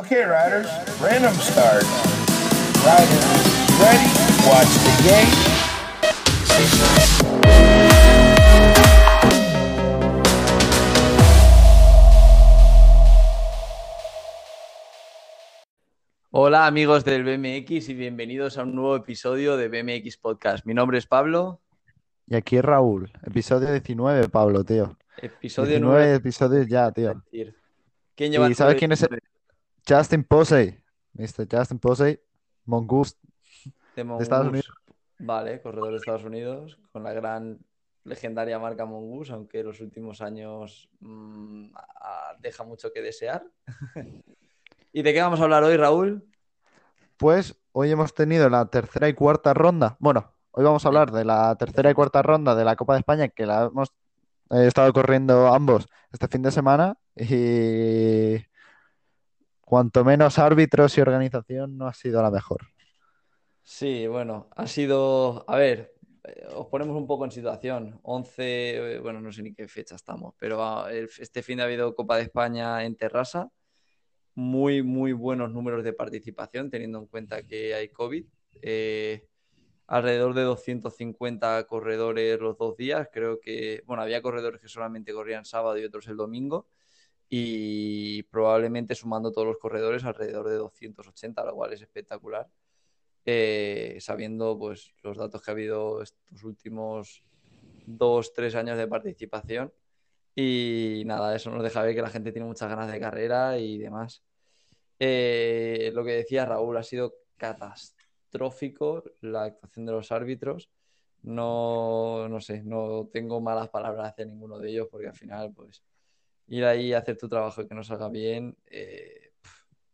Okay, riders, random start. Riders, ready? Watch the game. Hola amigos del BMX y bienvenidos a un nuevo episodio de BMX Podcast. Mi nombre es Pablo, Y aquí es Raúl, episodio 19, Pablo, tío. episodio 19 9. episodios ya, tío. ¿Quién ¿Y lleva el sabes quién es el- 19 Justin Posey, Mr. Justin Posey, Mongoose. de de Estados Mongoose? Vale, corredor de Estados Unidos, con la gran legendaria marca Mongoose, aunque los últimos años mm, deja mucho que desear. ¿Y de qué vamos a hablar hoy, Raúl? Pues hoy hemos tenido la tercera y cuarta ronda. Bueno, hoy vamos a hablar de la tercera y cuarta ronda de la Copa de España, que la hemos eh, estado corriendo ambos este fin de semana. Y cuanto menos árbitros y organización no ha sido la mejor. Sí, bueno, ha sido, a ver, eh, os ponemos un poco en situación. 11, eh, bueno, no sé ni qué fecha estamos, pero ah, este fin de ha habido Copa de España en Terrassa. Muy, muy buenos números de participación, teniendo en cuenta que hay COVID. Eh, alrededor de 250 corredores los dos días. Creo que, bueno, había corredores que solamente corrían sábado y otros el domingo. Y probablemente sumando todos los corredores alrededor de 280, lo cual es espectacular eh, sabiendo pues los datos que ha habido estos últimos dos, tres años de participación. Y nada, eso nos deja ver que la gente tiene muchas ganas de carrera y demás. Eh, lo que decía Raúl, ha sido catastrófico la actuación de los árbitros. No, no sé, no tengo malas palabras hacia ninguno de ellos porque al final, pues, ir ahí a hacer tu trabajo y que no salga bien eh,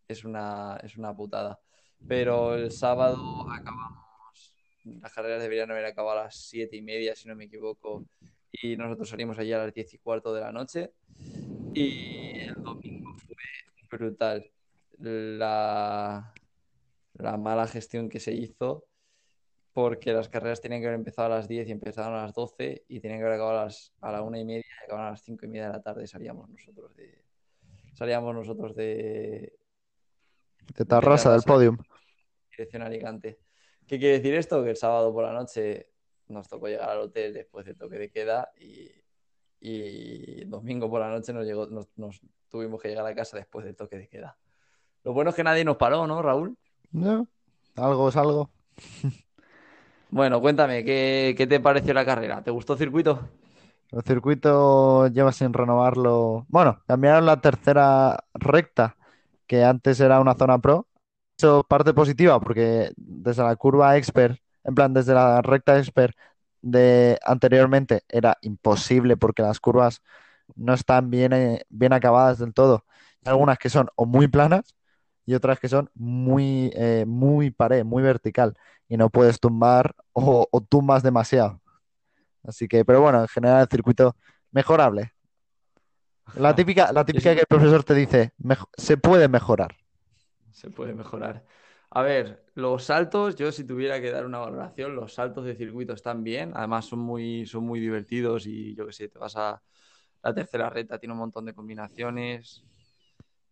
es una, es una putada. Pero el sábado acabamos, las carreras deberían haber acabado a las siete y media, si no me equivoco, y nosotros salimos allí a las diez y cuarto de la noche. Y el domingo fue brutal. La, la mala gestión que se hizo, porque las carreras tenían que haber empezado a las 10 y empezaron a las 12, y tenían que haber acabado a, las, a la una y media y acabaron a las cinco y media de la tarde. Salíamos nosotros de, salíamos nosotros de, De Tarrasa, del podium. dirección a Alicante. ¿Qué quiere decir esto? Que el sábado por la noche nos tocó llegar al hotel después del toque de queda y, y el domingo por la noche nos, llegó, nos, nos tuvimos que llegar a casa después del toque de queda. Lo bueno es que nadie nos paró, ¿no, Raúl? No, algo es algo. Bueno, cuéntame, ¿qué, qué te pareció la carrera? ¿Te gustó el circuito? El circuito lleva sin renovarlo. Bueno, cambiaron la tercera recta, que antes era una zona pro. Eso parte positiva, porque desde la curva expert, en plan, desde la recta expert de anteriormente era imposible porque las curvas no están bien, eh, bien acabadas del todo. Algunas que son o muy planas y otras que son muy, eh, muy pared, muy vertical. Y no puedes tumbar o, o tumbas demasiado. Así que, pero bueno, en general el circuito mejorable. La típica, la típica que el profesor te dice, "Mejo- se puede mejorar. Se puede mejorar. A ver, los saltos, yo si tuviera que dar una valoración, los saltos de circuito están bien, además son muy, son muy divertidos y yo que sé, te vas a la tercera recta, tiene un montón de combinaciones.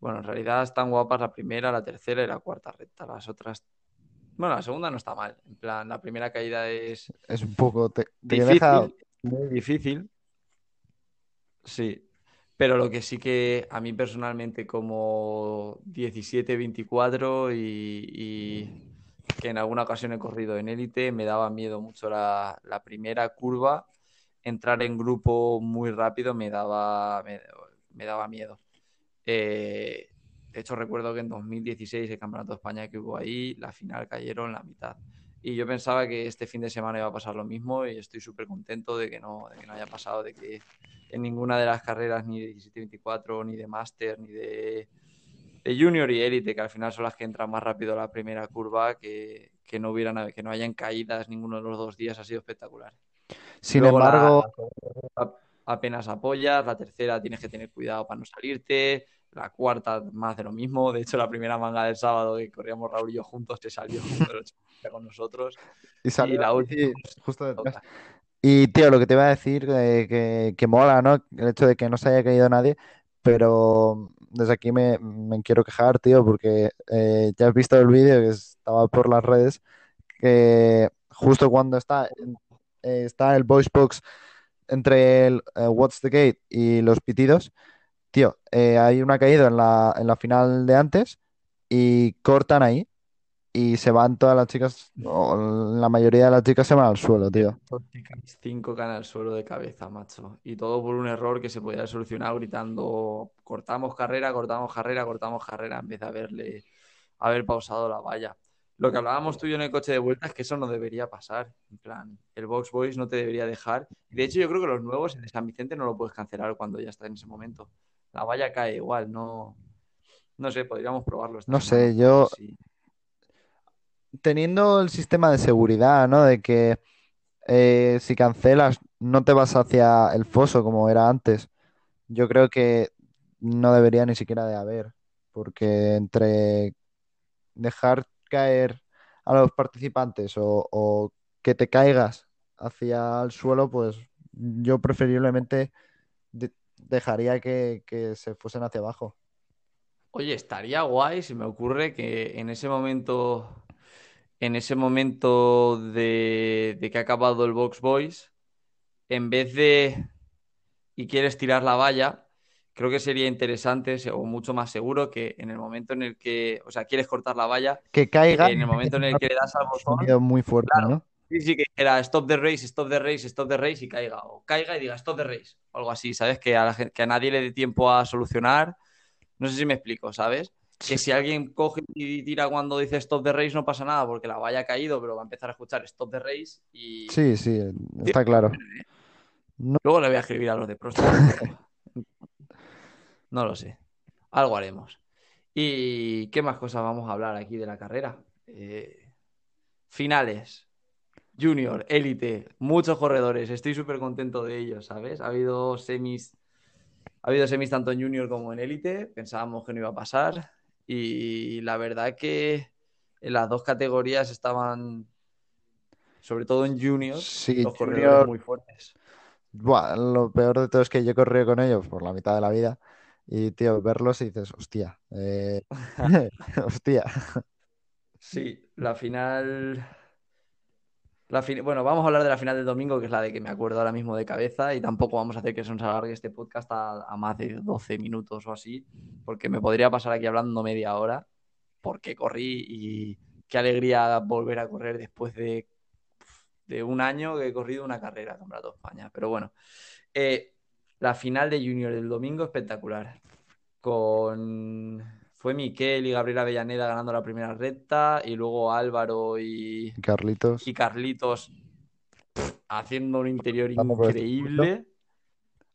Bueno, en realidad están guapas la primera, la tercera y la cuarta recta. Las otras, bueno, la segunda no está mal. En plan, la primera caída es Es un poco, te, te difícil, deja, muy difícil. Sí, pero lo que sí que a mí personalmente como 17-24 y, y que en alguna ocasión he corrido en élite, me daba miedo mucho la, la primera curva. Entrar en grupo muy rápido me daba, me, me daba miedo. Eh, de hecho, recuerdo que en 2016, el Campeonato de España que hubo ahí, la final cayeron la mitad. Y yo pensaba que este fin de semana iba a pasar lo mismo y estoy súper contento de que, no, de que no haya pasado, de que en ninguna de las carreras, ni de 17-24, ni de Master, ni de, de Junior y Elite, que al final son las que entran más rápido a la primera curva, que, que no, hubieran, que no hayan caídas ninguno de los dos días, ha sido espectacular. sin Luego la- embargo, la segunda apenas apoyas, la tercera tienes que tener cuidado para no salirte, la cuarta más de lo mismo, de hecho la primera manga del sábado que corríamos Raúl y yo juntos se salió número 80 con nosotros y salió la última, justo detrás. toca. Y tío, lo que te iba a decir, eh, que, que mola, ¿no? El hecho de que no se haya caído nadie, pero desde aquí me, me quiero quejar, tío, porque eh, ya has visto el vídeo que estaba por las redes, que justo cuando está, eh, está el voice box entre el eh, What's the Gate y los pitidos, tío, eh, hay una caída en la, en la final de antes y cortan ahí y se van todas las chicas, o la mayoría de las chicas se van al suelo, tío. Cinco caen al suelo de cabeza, macho. Y todo por un error que se podía solucionar gritando, cortamos carrera, cortamos carrera, cortamos carrera, en vez de haberle, haber pausado la valla. Lo que hablábamos tú y yo en el coche de vuelta es que eso no debería pasar. En plan, el Box Boys no te debería dejar. De hecho, yo creo que los nuevos, en San Vicente, no lo puedes cancelar cuando ya está en ese momento. La valla cae igual, no. No sé, podríamos probarlo. No sé, yo teniendo el sistema de seguridad, ¿no? De que eh, si cancelas no te vas hacia el foso como era antes, yo creo que no debería ni siquiera de haber, porque entre dejar caer a los participantes o, que te caigas hacia el suelo, pues yo preferiblemente de- dejaría que, que se fuesen hacia abajo. Oye, estaría guay si me ocurre que en ese momento, en ese momento de, de que ha acabado el Box Boys, en vez de y quieres tirar la valla, creo que sería interesante o mucho más seguro que en el momento en el que, o sea, quieres cortar la valla, Que caiga en el momento en el que le das al botón, muy fuerte, ¿no? sí, sí, que era stop the race, stop the race, stop the race y caiga, o caiga y diga stop the race, o algo así, ¿sabes? Que a, la gen- que a nadie le dé tiempo a solucionar. No sé si me explico, ¿sabes? Que si alguien coge y tira cuando dice stop the race no pasa nada porque la valla ha caído, pero va a empezar a escuchar stop the race y Sí, sí, está claro. luego le voy a escribir a los de Prost. No lo sé. Algo haremos. ¿Y qué más cosas vamos a hablar aquí de la carrera? Eh, finales. Junior, élite, muchos corredores. Estoy súper contento de ellos, ¿sabes? Ha habido semis, ha habido semis tanto en Junior como en élite. Pensábamos que no iba a pasar. Y la verdad que en las dos categorías estaban, sobre todo en Junior, Sí, los corredores Junior, muy fuertes. buah, lo peor de todo es que yo he corrido con ellos por la mitad de la vida y, tío, verlos y dices, hostia, eh, hostia. Sí, la final. La fin- Bueno, vamos a hablar de la final del domingo, que es la de que me acuerdo ahora mismo de cabeza, y tampoco vamos a hacer que se nos alargue este podcast a, a más de 12 minutos o así, porque me podría pasar aquí hablando media hora, porque corrí y qué alegría volver a correr después de, de un año que he corrido una carrera, Campeonato de España. Pero bueno, eh, la final de Junior del domingo espectacular. Con fue Miquel y Gabriela Avellaneda ganando la primera recta y luego Álvaro y, Carlitos, y Carlitos pff, haciendo un interior increíble.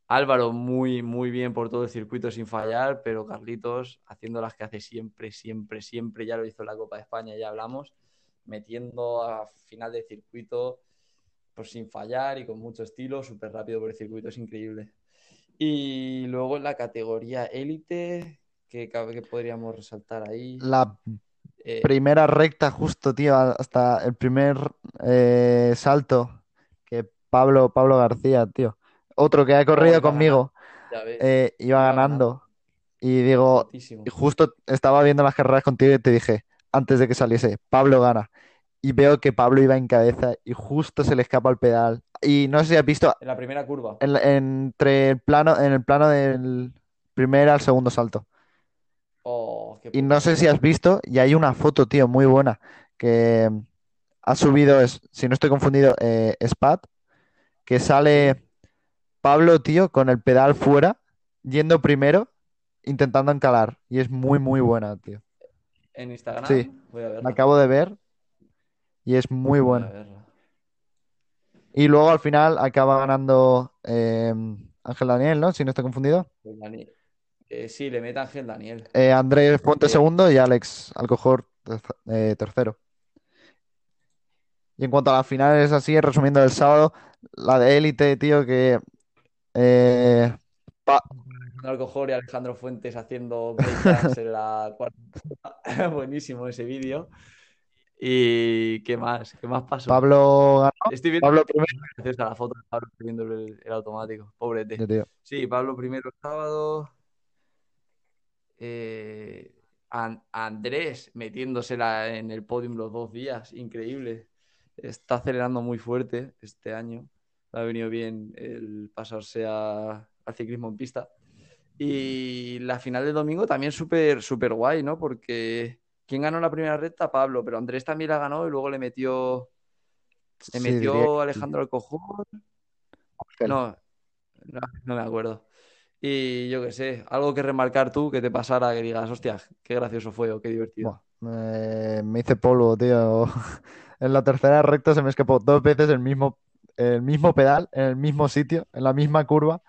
Álvaro muy, muy bien por todo el circuito sin fallar, pero Carlitos haciendo las que hace siempre, siempre, siempre. Ya lo hizo en la Copa de España, ya hablamos, metiendo a final de circuito pues sin fallar y con mucho estilo, súper rápido por el circuito, es increíble. Y luego en la categoría élite, ¿qué, qué podríamos resaltar ahí? la Eh, primera recta justo, tío, hasta el primer eh, salto que Pablo, Pablo García, tío, otro que ha corrido conmigo, ves, eh, iba iba ganando y digo, y justo estaba viendo las carreras contigo y te dije, antes de que saliese, Pablo gana. Y veo que Pablo iba en cabeza y justo se le escapa el pedal. Y no sé si has visto En la primera curva. en entre el plano, en el plano del primer al segundo salto. Oh, qué Y no sé si has visto, y hay una foto, tío, muy buena, que ha subido, es, si no estoy confundido, eh, Spat, que sale Pablo, tío, con el pedal fuera, yendo primero, intentando encalar. Y es muy, muy buena, tío. En Instagram. Sí. Voy a verla. La acabo de ver y es muy verla. Y luego al final acaba ganando eh, Ángel Daniel, ¿no? Si no estoy confundido. Pues eh, sí, le mete Ángel Daniel. Eh, Andrés Fuente Eh, segundo y Alex Alcojor terce- eh, tercero. Y en cuanto a las finales, así, resumiendo el sábado, la de élite, tío, que eh, pa- Alcojor y Alejandro Fuentes haciendo en la cuarta. Buenísimo ese vídeo. ¿Y qué más? ¿Qué más pasó? Pablo ganó. Estoy viendo Pablo primero. la foto de Pablo viendo el, el automático. Pobrete. Tío. Sí, Pablo primero el sábado. Eh, Andrés metiéndosela en el podium los dos días, increíble. Está acelerando muy fuerte este año. Le ha venido bien el pasarse al ciclismo en pista. Y la final del domingo también súper súper guay, ¿no? Porque ¿quién ganó la primera recta? Pablo, pero Andrés también la ganó y luego le metió le metió Alejandro Alcojón. No, no, no me acuerdo. Y yo qué sé, algo que remarcar tú, que te pasara, que digas, hostia, qué gracioso fue o qué divertido. me, hice polvo, tío. En la tercera recta se me escapó dos veces el mismo, el mismo pedal, en el mismo sitio, en la misma curva.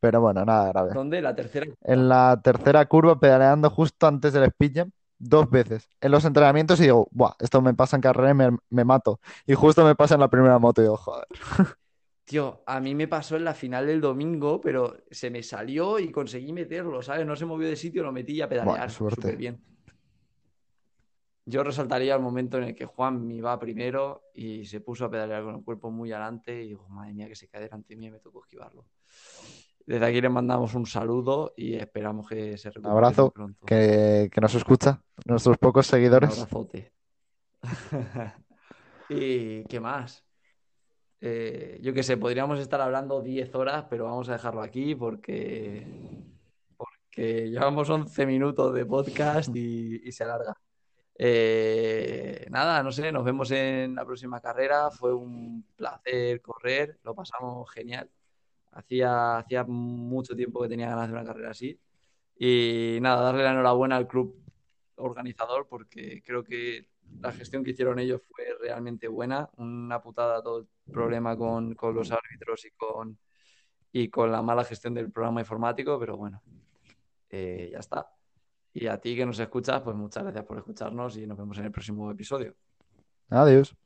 Pero bueno, nada grave. ¿Dónde? ¿La tercera? En la tercera curva, pedaleando justo antes del speed dos veces. En los entrenamientos y digo, Buah, esto me pasa en carrera y me, me mato. Y justo me pasa en la primera moto y digo, joder. Tío, a mí me pasó en la final del domingo, pero se me salió y conseguí meterlo, ¿sabes? No se movió de sitio, lo metí y a pedalear. Súper bien. Yo resaltaría el momento en el que Juan me iba primero y se puso a pedalear con el cuerpo muy adelante y digo, madre mía, que se cae delante de mí y me tocó esquivarlo. Desde aquí le mandamos un saludo y esperamos que se recupere Un abrazo, pronto. Que, que nos escucha, nuestros pocos seguidores. Un abrazote. ¿Y qué más? Eh, yo qué sé, podríamos estar hablando 10 horas, pero vamos a dejarlo aquí porque, porque llevamos 11 minutos de podcast y, se alarga. Eh, nada, no sé, nos vemos en la próxima carrera. Fue un placer correr, lo pasamos genial. Hacía, hacía mucho tiempo que tenía ganas de una carrera así. Y nada, darle la enhorabuena al club organizador porque creo que la gestión que hicieron ellos fue realmente buena. Una putada todo el problema con, los árbitros y con, y con la mala gestión del programa informático, pero bueno, eh, ya está. Y a ti que nos escuchas, pues muchas gracias por escucharnos y nos vemos en el próximo episodio. Adiós.